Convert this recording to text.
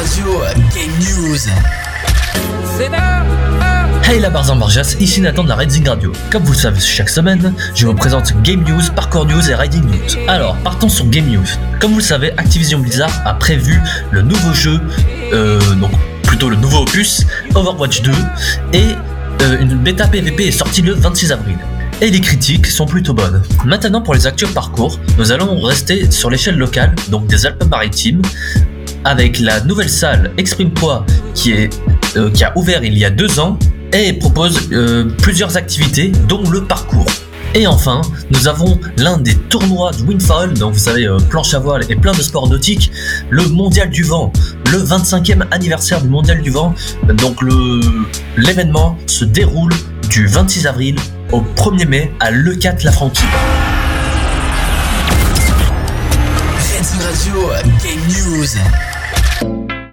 Game News. Hey la Barzan Barjas, ici Nathan de la Redzing Radio. Comme vous le savez chaque semaine, je vous présente Game News, Parkour News et Riding News. Alors, partons sur Game News. Comme vous le savez, Activision Blizzard a prévu le nouveau jeu, euh, donc plutôt le nouveau opus, Overwatch 2, et euh, une bêta PVP est sortie le 26 avril et les critiques sont plutôt bonnes. Maintenant pour les actuels parcours, nous allons rester sur l'échelle locale, donc des Alpes-Maritimes, avec la nouvelle salle Exprime Poids qui, est, euh, qui a ouvert il y a deux ans et propose euh, plusieurs activités dont le parcours. Et enfin, nous avons l'un des tournois de Windfall, donc vous savez, euh, planche à voile et plein de sports nautiques, le Mondial du Vent, le 25e anniversaire du Mondial du Vent. Donc l'événement se déroule du 26 avril au 1er mai à Le 4 La Franquille.